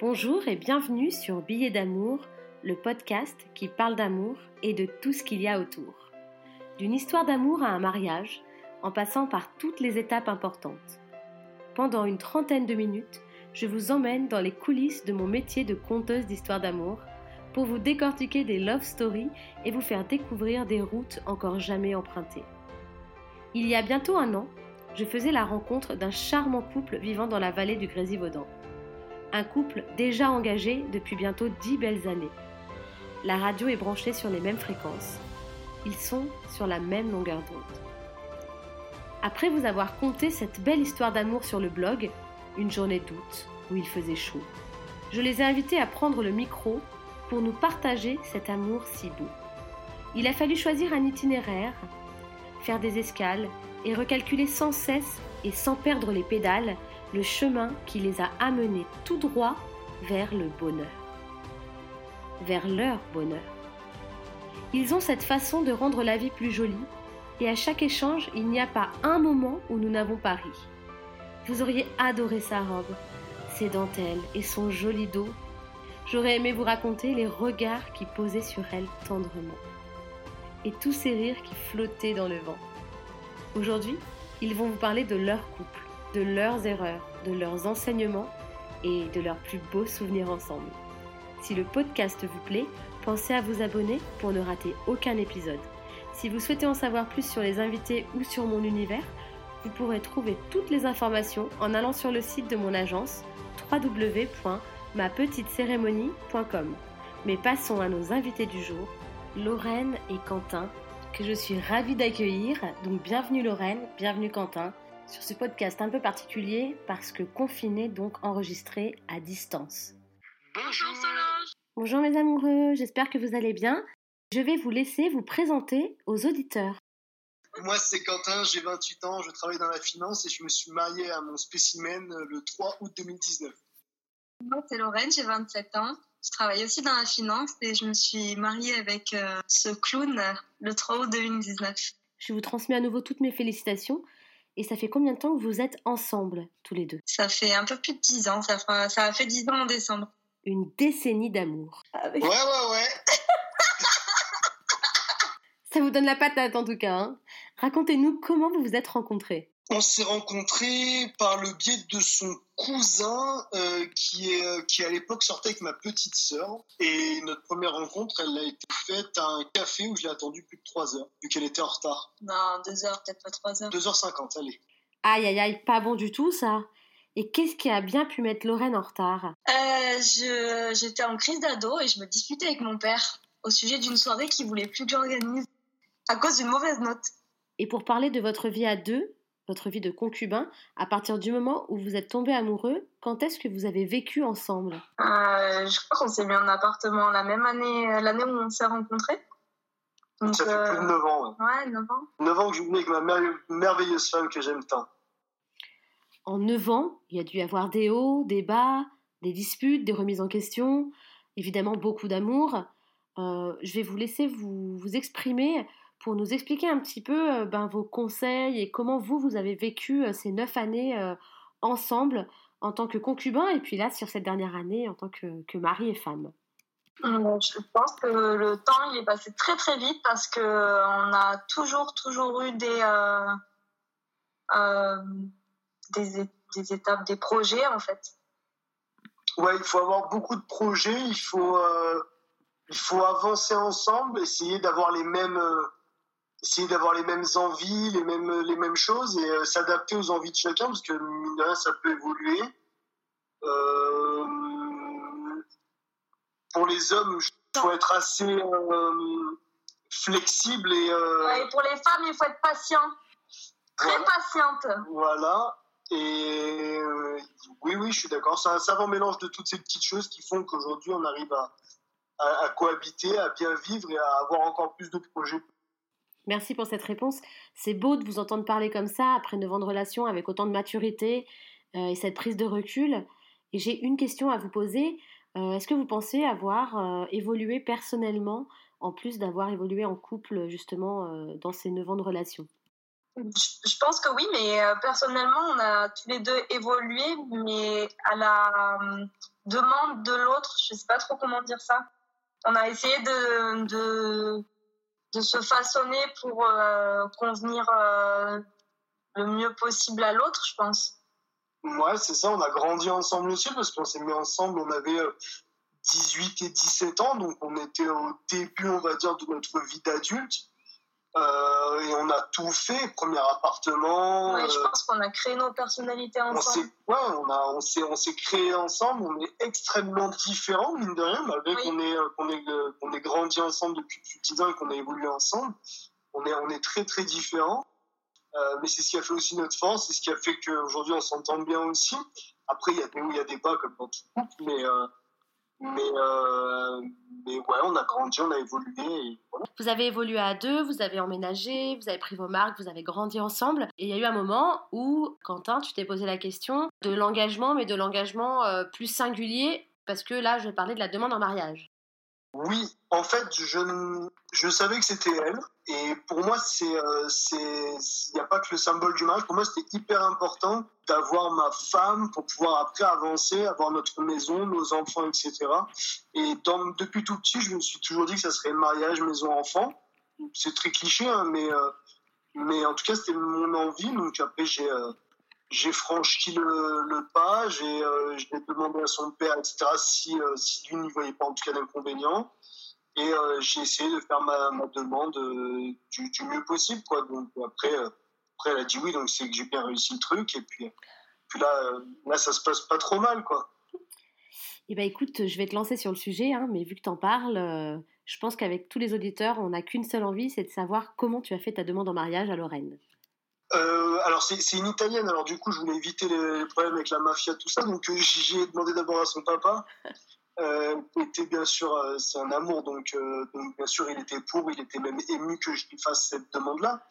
Bonjour et bienvenue sur Billets d'amour, le podcast qui parle d'amour et de tout ce qu'il y a autour. D'une histoire d'amour à un mariage, en passant par toutes les étapes importantes. Pendant une trentaine de minutes, je vous emmène dans les coulisses de mon métier de conteuse d'histoires d'amour pour vous décortiquer des love stories et vous faire découvrir des routes encore jamais empruntées. Il y a bientôt un an, je faisais la rencontre d'un charmant couple vivant dans la vallée du Grésivaudan. Un couple déjà engagé depuis bientôt dix belles années. La radio est branchée sur les mêmes fréquences. Ils sont sur la même longueur d'onde. Après vous avoir conté cette belle histoire d'amour sur le blog, une journée d'août où il faisait chaud, je les ai invités à prendre le micro pour nous partager cet amour si beau. Il a fallu choisir un itinéraire, faire des escales et recalculer sans cesse et sans perdre les pédales le chemin qui les a amenés tout droit vers le bonheur. Vers leur bonheur. Ils ont cette façon de rendre la vie plus jolie et à chaque échange, il n'y a pas un moment où nous n'avons pas ri. Vous auriez adoré sa robe, ses dentelles et son joli dos. J'aurais aimé vous raconter les regards qui posaient sur elle tendrement et tous ces rires qui flottaient dans le vent. Aujourd'hui, ils vont vous parler de leur couple, de leurs erreurs, de leurs enseignements et de leurs plus beaux souvenirs ensemble. Si le podcast vous plaît, pensez à vous abonner pour ne rater aucun épisode. Si vous souhaitez en savoir plus sur les invités ou sur mon univers, vous pourrez trouver toutes les informations en allant sur le site de mon agence www.mapetitecérémonie.com. Mais passons à nos invités du jour, Lorraine et Quentin, que je suis ravie d'accueillir. Donc bienvenue Lorraine, bienvenue Quentin sur ce podcast un peu particulier parce que confiné, donc enregistré à distance. Bonjour Solange Bonjour mes amoureux, j'espère que vous allez bien. Je vais vous laisser vous présenter aux auditeurs. Moi c'est Quentin, j'ai 28 ans, je travaille dans la finance et je me suis marié à mon spécimen le 3 août 2019. Moi c'est Lorraine, j'ai 27 ans. Je travaille aussi dans la finance et je me suis mariée avec euh, ce clown le 3 août 2019. Je vous transmets à nouveau toutes mes félicitations. Et ça fait combien de temps que vous êtes ensemble, tous les deux? Ça fait un peu plus de 10 ans, ça, fera- ça a fait 10 ans en décembre. Une décennie d'amour. Avec- Ouais, ouais, ouais. Ça vous donne la patate en tout cas. hein. Racontez-nous comment vous vous êtes rencontrés. On s'est rencontrés par le biais de son cousin euh, qui, est, euh, qui à l'époque sortait avec ma petite sœur. Et notre première rencontre, elle a été faite à un café où je l'ai attendu plus de 3 heures, vu qu'elle était en retard. Non, 2 heures, peut-être pas 3 heures. 2h50, allez. Aïe aïe aïe, pas bon du tout ça. Et qu'est-ce qui a bien pu mettre Lorraine en retard? Euh, je- J'étais en crise d'ado et je me disputais avec mon père au sujet d'une soirée qu'il voulait plus que j'organise à cause d'une mauvaise note. Et pour parler de votre vie à deux, votre vie de concubin, à partir du moment où vous êtes tombés amoureux, quand est-ce que vous avez vécu ensemble? Euh, je crois qu'on s'est mis en appartement la même année, euh, l'année où on s'est rencontrés. Donc, Ça fait euh, plus de 9 ans. Ouais. Ouais, 9 ans. 9 ans que je vis avec ma mer- merveilleuse femme que j'aime tant. En neuf ans, il y a dû y avoir des hauts, des bas, des disputes, des remises en question, évidemment beaucoup d'amour. Euh, je vais vous laisser vous, vous exprimer pour nous expliquer un petit peu euh, ben, vos conseils et comment vous, vous avez vécu euh, ces neuf années euh, ensemble en tant que concubin et puis là, sur cette dernière année, en tant que, que mari et femme? Je pense que le temps il est passé très très vite parce que on a toujours toujours eu des euh, euh, des, étapes, des projets en fait. Ouais, il faut avoir beaucoup de projets, il faut, euh, il faut avancer ensemble, essayer d'avoir les mêmes, euh, essayer d'avoir les mêmes envies, les mêmes, les mêmes choses et euh, s'adapter aux envies de chacun parce que mine ça peut évoluer. Euh, pour les hommes, il faut être assez euh, flexible et Ouais, et pour les femmes, il faut être patient, très Voilà. patiente. Voilà. Et oui, oui, je suis d'accord. C'est un savant mélange de toutes ces petites choses qui font qu'aujourd'hui, on arrive à, à, à cohabiter, à bien vivre et à avoir encore plus de projets. Merci pour cette réponse. C'est beau de vous entendre parler comme ça après 9 ans de relation avec autant de maturité euh, et cette prise de recul. Et j'ai une question à vous poser. Euh, Est-ce que vous pensez avoir euh, évolué personnellement en plus d'avoir évolué en couple justement dans ces 9 ans de relation? Je pense que oui, mais personnellement, on a tous les deux évolué, mais à la demande de l'autre, je ne sais pas trop comment dire ça. On a essayé de, de se façonner pour convenir le mieux possible à l'autre, je pense. Ouais, c'est ça, on a grandi ensemble aussi parce qu'on s'est mis ensemble, on avait 18 et 17 ans, donc on était au début, on va dire, de notre vie d'adulte. Euh, et on a tout fait, premier appartement. Oui, je euh, pense qu'on a créé nos personnalités ensemble. On ouais, on, a, on, s'est, on s'est créé ensemble, on est extrêmement différents, mine de rien, malgré qu'on est, qu'on est, qu'on est grandi ensemble depuis plus de 10 ans et qu'on a évolué ensemble. On est, on est très, très différents. Euh, mais c'est ce qui a fait aussi notre force, c'est ce qui a fait qu'aujourd'hui on s'entend bien aussi. Après, il y a des hauts, il y a des bas comme dans tout couple, mais, euh, mais, euh, mais ouais, on a grandi, on a évolué. Vous avez évolué à deux, vous avez emménagé, vous avez pris vos marques, vous avez grandi ensemble. Et il y a eu un moment où, Quentin, tu t'es posé la question de l'engagement, mais de l'engagement plus singulier, parce que là, je vais parler de la demande en mariage. Oui, en fait, je, je savais que c'était elle. Et pour moi, c'est, euh, il n'y a pas que le symbole du mariage. Pour moi, c'était hyper important d'avoir ma femme pour pouvoir après avancer, avoir notre maison, nos enfants, etc. Et depuis tout petit, je me suis toujours dit que ça serait mariage, maison, enfant. C'est très cliché, hein, mais, euh, mais en tout cas, c'était mon envie. Donc après, j'ai, euh, j'ai franchi le, pas, j'ai, j'ai demandé à son père, etc., si, si lui n'y voyait pas en tout cas d'inconvénient. Et euh, j'ai essayé de faire ma, demande euh, du, mieux possible. Quoi. Donc, après, euh, après, elle a dit oui, donc c'est que j'ai bien réussi le truc. Et puis, là, ça se passe pas trop mal. Quoi. Eh ben, écoute, je vais te lancer sur le sujet, hein, mais vu que tu en parles, je pense qu'avec tous les auditeurs, on n'a qu'une seule envie, c'est de savoir comment tu as fait ta demande en mariage à Lorraine. Alors c'est une italienne, alors du coup je voulais éviter les problèmes avec la mafia, tout ça, donc j'ai demandé d'abord à son papa, euh, était bien sûr, euh, c'est un amour, donc, euh, donc, bien sûr il était pour, il était même ému que je lui fasse cette demande-là.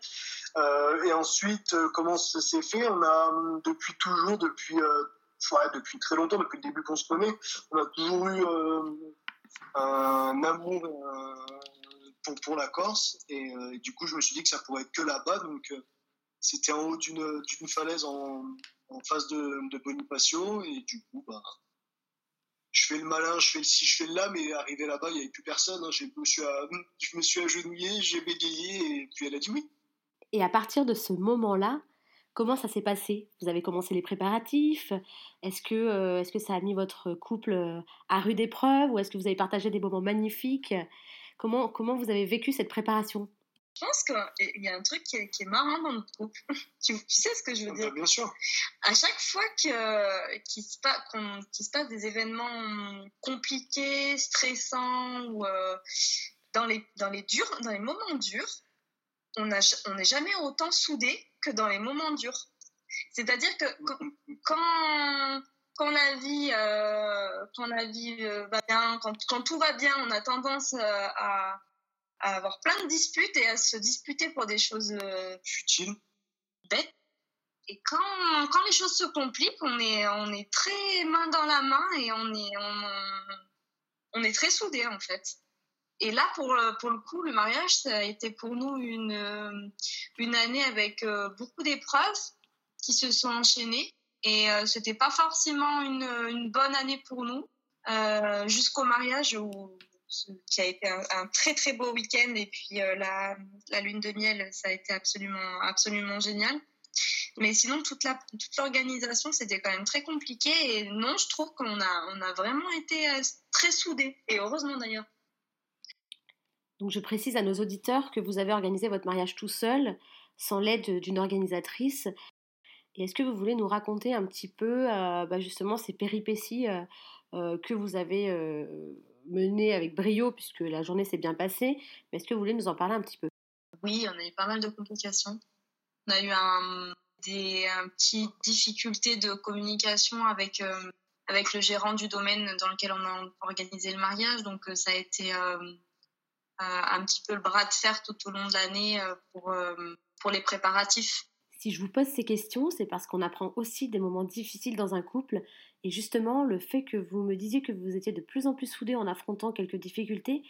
Euh, et ensuite, comment ça s'est fait? On a depuis toujours, depuis, ouais, depuis très longtemps, depuis le début qu'on se connaît, on a toujours eu un amour pour, pour, la Corse. Et, du coup, je me suis dit que ça pourrait être que là-bas. Donc, c'était en haut d'une falaise en, face de, de Bonifacio. Et du coup, bah, je fais le malin, je fais le ci, je fais le là, mais arrivé là-bas, il n'y avait plus personne. Hein. Je, me suis je me suis agenouillé, j'ai bégayé, et puis elle a dit oui. Et à partir de ce moment-là, comment ça s'est passé? Vous avez commencé les préparatifs? Est-ce que, euh, que ça a mis votre couple euh, à rude épreuve? Ou est-ce que vous avez partagé des moments magnifiques? Comment, comment vous avez vécu cette préparation? Je pense qu'il y a un truc qui est, marrant dans notre couple. tu, sais ce que je veux dire? Bien sûr. À chaque fois qu'il se, se, passe des événements compliqués, stressants, ou euh, dans, les, dans, les durs, dans les moments durs, on n'est jamais autant soudés que dans les moments durs. C'est-à-dire que quand, quand la vie, euh, quand la vie euh, va bien, quand, quand, tout va bien, on a tendance à à avoir plein de disputes et à se disputer pour des choses euh, futiles, bêtes. Et quand, quand les choses se compliquent, on est, on est très main dans la main et on est, on, on est très soudés en fait. Et là, pour, pour le coup, le mariage, ça a été pour nous une, une année avec euh, beaucoup d'épreuves qui se sont enchaînées. Et euh, c'était pas forcément une, une, bonne année pour nous, euh, jusqu'au mariage où qui a été un, très très beau week-end et puis euh, la, lune de miel, ça a été absolument absolument génial. Mais sinon, toute l'organisation, c'était quand même très compliqué et non, je trouve qu'on a on a vraiment été euh, très soudés et heureusement d'ailleurs. Donc je précise à nos auditeurs que vous avez organisé votre mariage tout seul, sans l'aide d'une organisatrice. Est-ce que vous voulez nous raconter un petit peu euh, bah, justement ces péripéties que vous avez mené avec brio puisque la journée s'est bien passée. Mais est-ce que vous voulez nous en parler un petit peu? Oui, on a eu pas mal de complications. On a eu un, des un petit difficultés de communication avec, euh, avec le gérant du domaine dans lequel on a organisé le mariage. Donc euh, ça a été euh, un petit peu le bras de fer tout au long de l'année pour, pour les préparatifs. Si je vous pose ces questions, c'est parce qu'on apprend aussi des moments difficiles dans un couple. Et justement, le fait que vous me disiez que vous étiez de plus en plus soudés en affrontant quelques difficultés,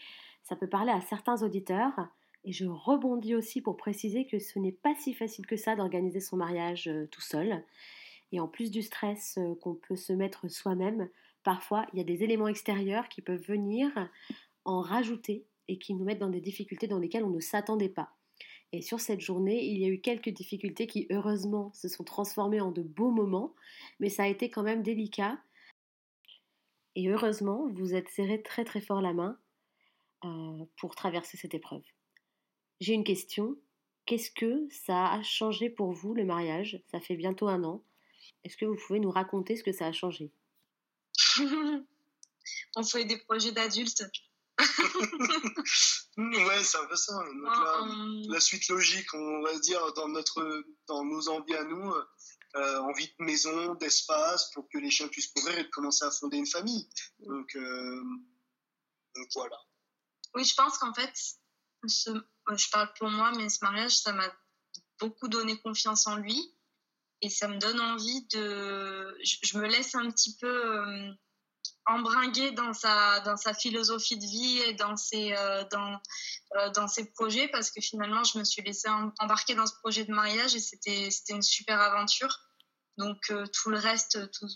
ça peut parler à certains auditeurs. Et je rebondis aussi pour préciser que ce n'est pas si facile que ça d'organiser son mariage euh, tout seul. Et en plus du stress euh, qu'on peut se mettre soi-même, parfois il y a des éléments extérieurs qui peuvent venir en rajouter et qui nous mettent dans des difficultés dans lesquelles on ne s'attendait pas. Et sur cette journée, il y a eu quelques difficultés qui, heureusement, se sont transformées en de beaux moments, mais ça a été quand même délicat. Et heureusement, vous êtes serré très très fort la main euh, pour traverser cette épreuve. J'ai une question. Qu'est-ce que ça a changé pour vous, le mariage? Ça fait bientôt un an. Est-ce que vous pouvez nous raconter ce que ça a changé? On fait des projets d'adultes. Ouais, c'est un peu ça. la, suite logique, on va dire, dans, notre, dans nos envies à nous, euh, envie de maison, d'espace, pour que les chiens puissent courir et de commencer à fonder une famille. Donc, euh, donc voilà. Oui, je pense qu'en fait, je parle pour moi, mais ce mariage, ça m'a beaucoup donné confiance en lui. Et ça me donne envie de. Je, me laisse un petit peu. Euh, embringuer dans sa, dans sa philosophie de vie et dans ses, euh, dans, euh, dans ses projets parce que finalement, je me suis laissée embarquer dans ce projet de mariage et c'était une super aventure. Donc, euh, tout le reste, tout,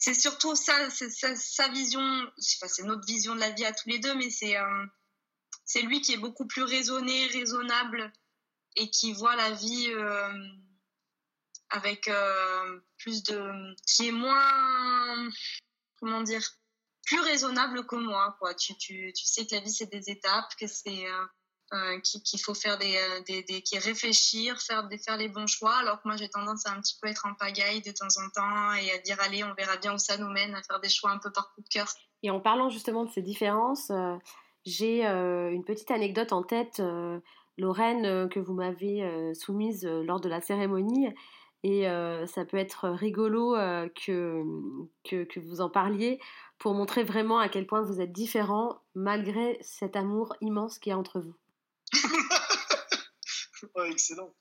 c'est surtout ça, c'est sa, vision, c'est notre vision de la vie à tous les deux, mais c'est c'est lui qui est beaucoup plus raisonné, raisonnable et qui voit la vie avec plus de. qui est moins comment dire, plus raisonnable que moi. Quoi. Tu, tu, tu sais que la vie, c'est des étapes, que c'est euh, euh qu'il faut faire des, euh, des, des qui réfléchir, faire, faire les bons choix, alors que moi, j'ai tendance à un petit peu être en pagaille de temps en temps et à dire, allez, on verra bien où ça nous mène, à faire des choix un peu par coup de cœur. Et en parlant justement de ces différences, j'ai une petite anecdote en tête. Lorraine, que vous m'avez soumise lors de la cérémonie, et ça peut être rigolo euh, que, que, vous en parliez pour montrer vraiment à quel point vous êtes différents malgré cet amour immense qu'il y a entre vous. excellent.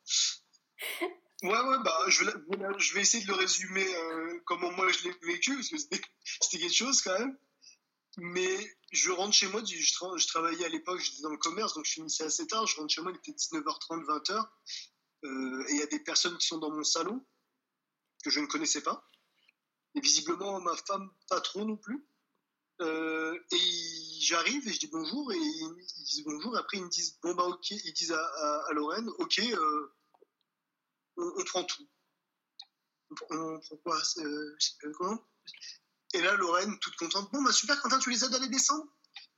Ouais, ouais, bah, je vais, je vais essayer de le résumer euh, comment moi je l'ai vécu, parce que c'était quelque chose quand même. Mais je rentre chez moi, je, je travaillais à l'époque, j'étais dans le commerce, donc je finissais assez tard. Je rentre chez moi, il était 19h30, 20h. Euh, et il y a des personnes qui sont dans mon salon que je ne connaissais pas. Et visiblement, ma femme, pas trop non plus. Euh, et j'arrive et je dis bonjour et ils disent bonjour. Et après, ils me disent bon, bah, ok. Ils disent à, Lorraine, ok, euh, on, prend tout. On, prend quoi Et là, Lorraine, toute contente, bon, bah super, Quentin, tu les aides à les descendre?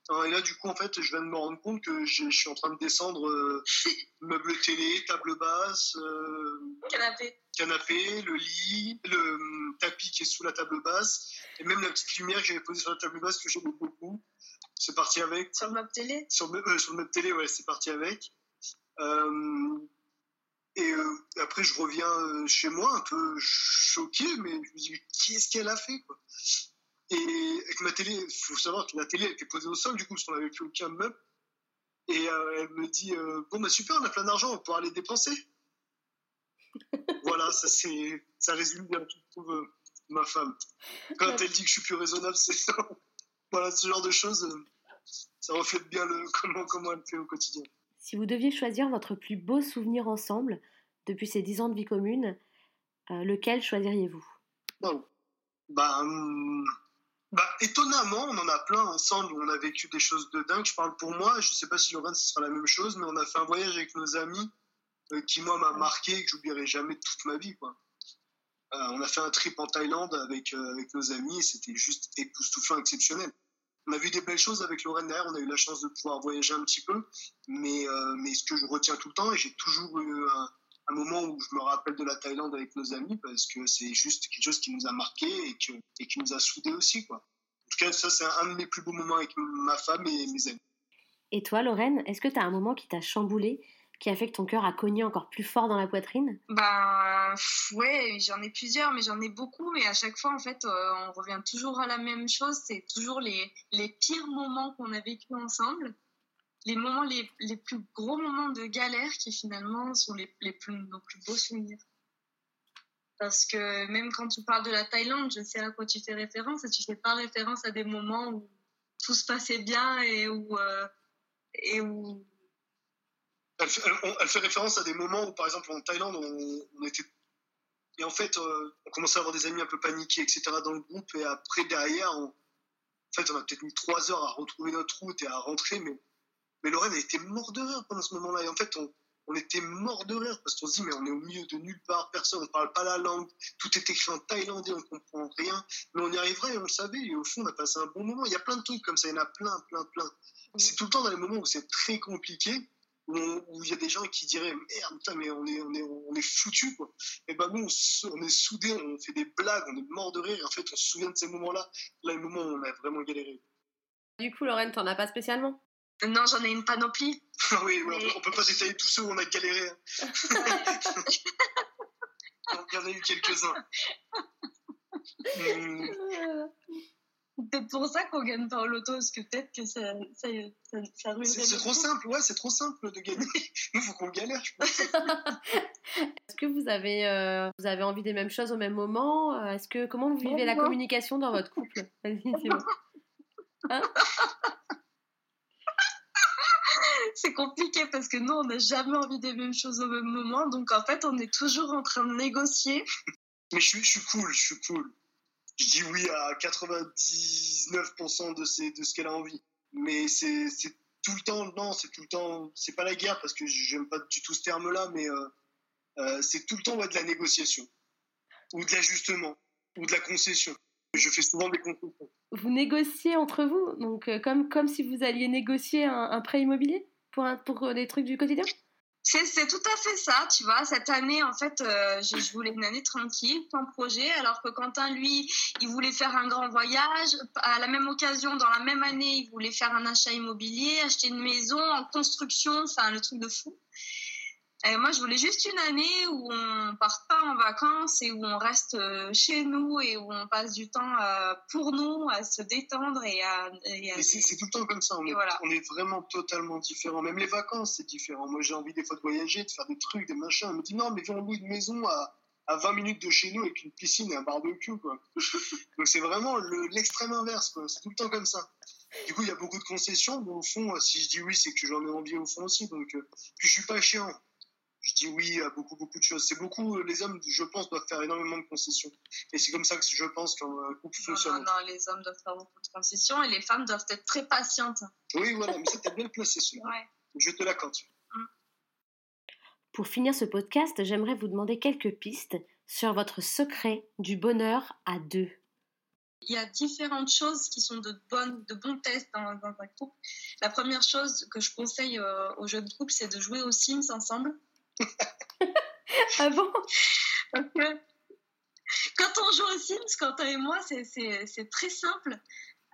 Et là, du coup, en fait, je viens de me rendre compte que je, suis en train de descendre euh, meuble télé, table basse, euh, canapé. canapé, le lit, le euh, tapis qui est sous la table basse, et même la petite lumière que j'avais posée sur la table basse que j'aime beaucoup. C'est parti avec. Sur le meuble télé? Sur, sur, le meuble télé, ouais, c'est parti avec. et après, je reviens chez moi un peu choqué, mais je me dis, qu'est-ce qu'elle a fait quoi? Et avec ma télé, il faut savoir que la télé elle était posée au sol, du coup, parce qu'on n'avait plus aucun meuble. Et euh, elle me dit euh, Bon, bah super, on a plein d'argent, on pourra aller dépenser. voilà, ça, ça résume bien, je trouve, euh, ma femme. Quand elle dit que je suis plus raisonnable, c'est ça. voilà, ce genre de choses, ça reflète bien le, comment, comment elle fait au quotidien. Si vous deviez choisir votre plus beau souvenir ensemble depuis ces dix ans de vie commune, lequel choisiriez-vous? Bah. Hum, bah, étonnamment, on en a plein ensemble. On a vécu des choses de dingue. Je parle pour moi. Je ne sais pas si Laurent, ce sera la même chose, mais on a fait un voyage avec nos amis euh, qui, moi, m'a marqué et que j'oublierai jamais toute ma vie. Euh, on a fait un trip en Thaïlande avec, euh, avec nos amis et c'était juste époustouflant, exceptionnel. On a vu des belles choses avec Lorraine derrière. On a eu la chance de pouvoir voyager un petit peu. Mais, mais ce que je retiens tout le temps, et j'ai toujours eu un, un moment où je me rappelle de la Thaïlande avec nos amis parce que c'est juste quelque chose qui nous a marqué et, que, et qui nous a soudés aussi. Quoi. En tout cas, ça, c'est un de mes plus beaux moments avec ma femme et mes amis. Et toi, Lorraine, est-ce que tu as un moment qui t'a chamboulé, qui a fait que ton cœur a cogné encore plus fort dans la poitrine? Bah ouais, j'en ai plusieurs, mais j'en ai beaucoup. Mais à chaque fois, en fait, euh, on revient toujours à la même chose. C'est toujours les, les pires moments qu'on a vécu ensemble les moments, les, plus gros moments de galère qui finalement sont les, plus, nos plus beaux souvenirs. Parce que même quand tu parles de la Thaïlande, je sais à quoi tu fais référence, et tu fais pas référence à des moments où tout se passait bien et où, euh, et où Elle fait, elle, fait, référence à des moments où, par exemple, en Thaïlande, on, était. Et en fait, euh, on commençait à avoir des amis un peu paniqués, etc., dans le groupe. Et après, derrière, on, en fait, on a peut-être mis trois heures à retrouver notre route et à rentrer. Mais, mais Lorraine a été mort de rire pendant ce moment-là. Et en fait, on, on était mort de rire parce qu'on se dit, mais on est au milieu de nulle part, personne, on parle pas la langue, tout est écrit en thaïlandais, on comprend rien. Mais on y arriverait et on le savait. Et au fond, on a passé un bon moment. Il y a plein de trucs comme ça, il y en a plein, plein, plein. C'est tout le temps dans les moments où c'est très compliqué où il y a des gens qui diraient merde putain mais on est on est on est foutu quoi et ben nous on, est soudés on fait des blagues on est mort de rire et en fait on se souvient de ces moments là là le moment où on a vraiment galéré du coup Lorraine t'en as pas spécialement? Non j'en ai une panoplie. Oui on, peut pas détailler tous ceux où on a galéré hein. il y en a eu quelques uns hum peut-être pour ça qu'on gagne pas au loto, parce que peut-être que ça, ça, ça, C'est trop simple, ouais, c'est trop simple de gagner. Il faut qu'on galère, je pense. Est-ce que vous avez, euh, vous avez envie des mêmes choses au même moment euh, Est-ce que comment vous vivez la communication dans votre couple? Hein? C'est compliqué parce que nous, on n'a jamais envie des mêmes choses au même moment. Donc, en fait, on est toujours en train de négocier. Mais je suis, je suis cool, je suis cool je dis oui à 99% de, ce qu'elle a envie. Mais c'est tout le temps, non, c'est tout le temps, c'est pas la guerre parce que j'aime pas du tout ce terme-là, mais euh, euh, c'est tout le temps de la négociation, ou de l'ajustement, ou de la concession. Je fais souvent des concessions. Vous négociez entre vous, donc euh, comme, comme si vous alliez négocier un, un prêt immobilier? Pour, pour des trucs du quotidien? C'est tout à fait ça, tu vois. Cette année, en fait, euh, je voulais une année tranquille, sans projet, alors que Quentin, lui, il voulait faire un grand voyage. À la même occasion, dans la même année, il voulait faire un achat immobilier, acheter une maison en construction, enfin, le truc de fou. Et moi, je voulais juste une année où on part pas en vacances et où on reste euh, chez nous et où on passe du temps euh, pour nous à se détendre et à. c'est tout le temps comme ça. On, est, on est vraiment totalement différents. Même les vacances, c'est différent. Moi, j'ai envie des fois de voyager, de faire des trucs, des machins. On me dit non, mais viens, on loue une maison à, à 20 minutes de chez nous avec une piscine et un barbecue, quoi. Donc, c'est vraiment l'extrême inverse, quoi. C'est tout le temps comme ça. Du coup, il y a beaucoup de concessions, mais au fond, si je dis oui, c'est que j'en ai envie au fond aussi. Donc, euh, puis je suis pas chiant je dis oui à beaucoup, beaucoup de choses. C'est beaucoup, euh, les hommes, je pense, doivent faire énormément de concessions. Et c'est comme ça que je pense qu'un couple fonctionne. Non, non, les hommes doivent faire beaucoup de concessions et les femmes doivent être très patientes. Oui, voilà, mais c'était bien placé, celui ouais. Je te l'accorde. Mm. Pour finir ce podcast, j'aimerais vous demander quelques pistes sur votre secret du bonheur à deux. Il y a différentes choses qui sont de, bonnes, de bons tests dans, un couple. La première chose que je conseille euh, aux jeunes couples, c'est de jouer aux Sims ensemble. Ah bon? Quand on joue aux Sims, Quentin et moi, c'est très simple.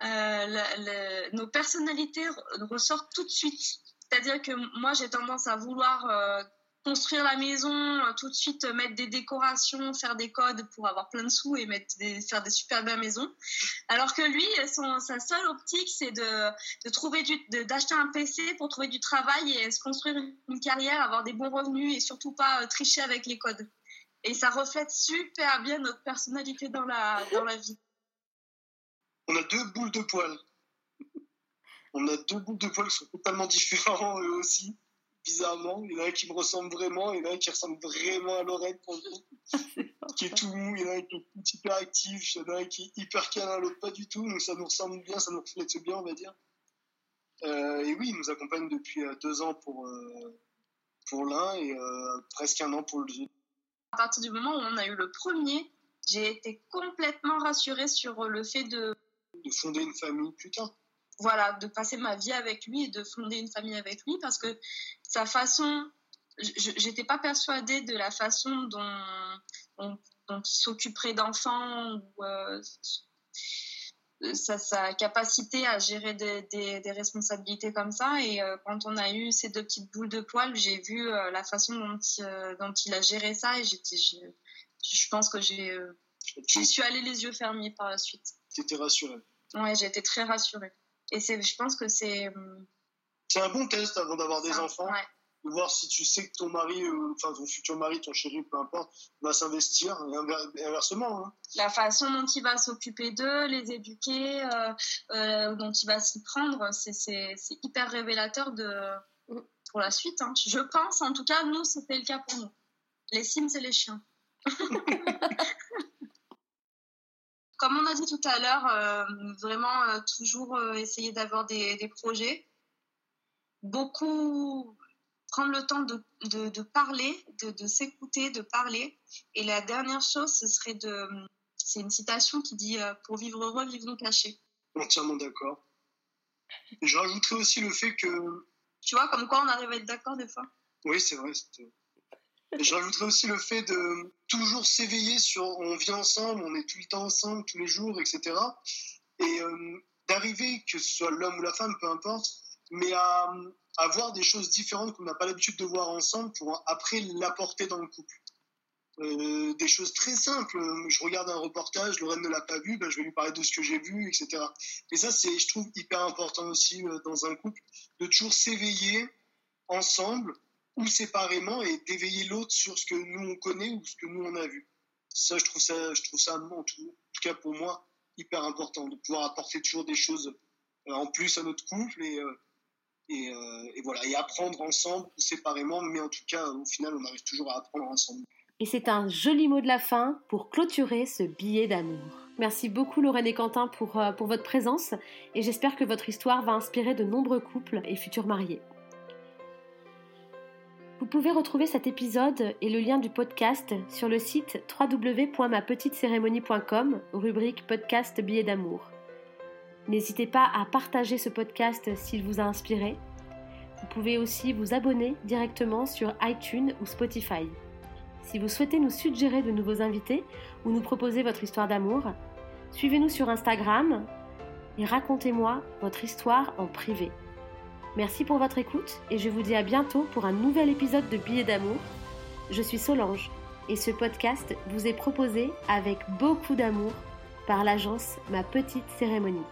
Euh, nos personnalités ressortent tout de suite. C'est-à-dire que moi, j'ai tendance à vouloir euh, construire la maison, euh, tout de suite euh, mettre des décorations, faire des codes pour avoir plein de sous et faire des super belles maisons. Alors que lui, son, sa seule optique, c'est de, trouver d'acheter un PC pour trouver du travail et se construire une carrière, avoir des bons revenus et surtout pas euh, tricher avec les codes. Et ça reflète super bien notre personnalité dans la, dans la vie. On a deux boules de poils. On a deux boules de poils qui sont totalement différents eux aussi bizarrement. Il y en a un qui me ressemble vraiment, il y en a un qui ressemble vraiment à Lorraine, qui est tout mou, il y en a un qui est hyper actif, il y en a un qui est hyper câlin, l'autre pas du tout. Donc ça nous ressemble bien, ça nous reflète bien, on va dire. Euh, et oui, il nous accompagne depuis euh, deux ans pour, euh, pour l'un et presque un an pour le deuxième. À partir du moment où on a eu le premier, j'ai été complètement rassurée sur le fait de... De fonder une famille plus tard voilà, de passer ma vie avec lui et de fonder une famille avec lui parce que sa façon, j'étais pas persuadée de la façon dont, dont, il s'occuperait d'enfants ou euh, sa, capacité à gérer des, des, responsabilités comme ça. Et euh, quand on a eu ces deux petites boules de poils, j'ai vu euh, la façon dont, dont, il a géré ça et j'étais, je, pense que j'ai, j'y suis allée les yeux fermés par la suite. Tu étais rassurée? Ouais, j'ai été très rassurée. Et c'est, je pense que c'est. Hum, c'est un bon test avant d'avoir des enfants. De voir si tu sais que ton mari, euh, enfin ton futur mari, ton chéri, peu importe, va s'investir, et inversement. Hein. La façon dont il va s'occuper d'eux, les éduquer, euh, euh, dont il va s'y prendre, c'est hyper révélateur de, pour la suite. Hein. Je pense, en tout cas, nous, c'était le cas pour nous. Les Sims et les chiens. Comme on a dit tout à l'heure, euh, vraiment euh, toujours euh, essayer d'avoir des, des, projets. Beaucoup prendre le temps de, de, de parler, de, de s'écouter, de parler. Et la dernière chose, ce serait de. C'est une citation qui dit Pour vivre heureux, vivons cachés. Entièrement d'accord. Je rajouterais aussi le fait que. Tu vois, comme quoi on arrive à être d'accord des fois. Oui, c'est vrai. Je rajouterais aussi le fait de toujours s'éveiller sur on vit ensemble, on est tout le temps ensemble, tous les jours, etc. Et euh, d'arriver, que ce soit l'homme ou la femme, peu importe, mais à, à voir des choses différentes qu'on n'a pas l'habitude de voir ensemble pour après l'apporter dans le couple. Euh, des choses très simples. Je regarde un reportage, Lorraine ne l'a pas vu, ben je vais lui parler de ce que j'ai vu, etc. Et ça, c'est, je trouve, hyper important aussi euh, dans un couple, de toujours s'éveiller ensemble ou séparément et d'éveiller l'autre sur ce que nous on connaît ou ce que nous on a vu. Ça, je trouve ça, je trouve ça en tout, cas pour moi, hyper important de pouvoir apporter toujours des choses euh, en plus à notre couple et, euh, euh, et, voilà et apprendre ensemble ou séparément, mais en tout cas au final on arrive toujours à apprendre ensemble. Et c'est un joli mot de la fin pour clôturer ce billet d'amour. Merci beaucoup Lorraine et Quentin pour, pour votre présence et j'espère que votre histoire va inspirer de nombreux couples et futurs mariés. Vous pouvez retrouver cet épisode et le lien du podcast sur le site www.mapetitecérémonie.com, rubrique podcast billets d'amour. N'hésitez pas à partager ce podcast s'il vous a inspiré. Vous pouvez aussi vous abonner directement sur iTunes ou Spotify. Si vous souhaitez nous suggérer de nouveaux invités ou nous proposer votre histoire d'amour, suivez-nous sur Instagram et racontez-moi votre histoire en privé. Merci pour votre écoute et je vous dis à bientôt pour un nouvel épisode de Billets d'amour. Je suis Solange et ce podcast vous est proposé avec beaucoup d'amour par l'agence Ma Petite Cérémonie.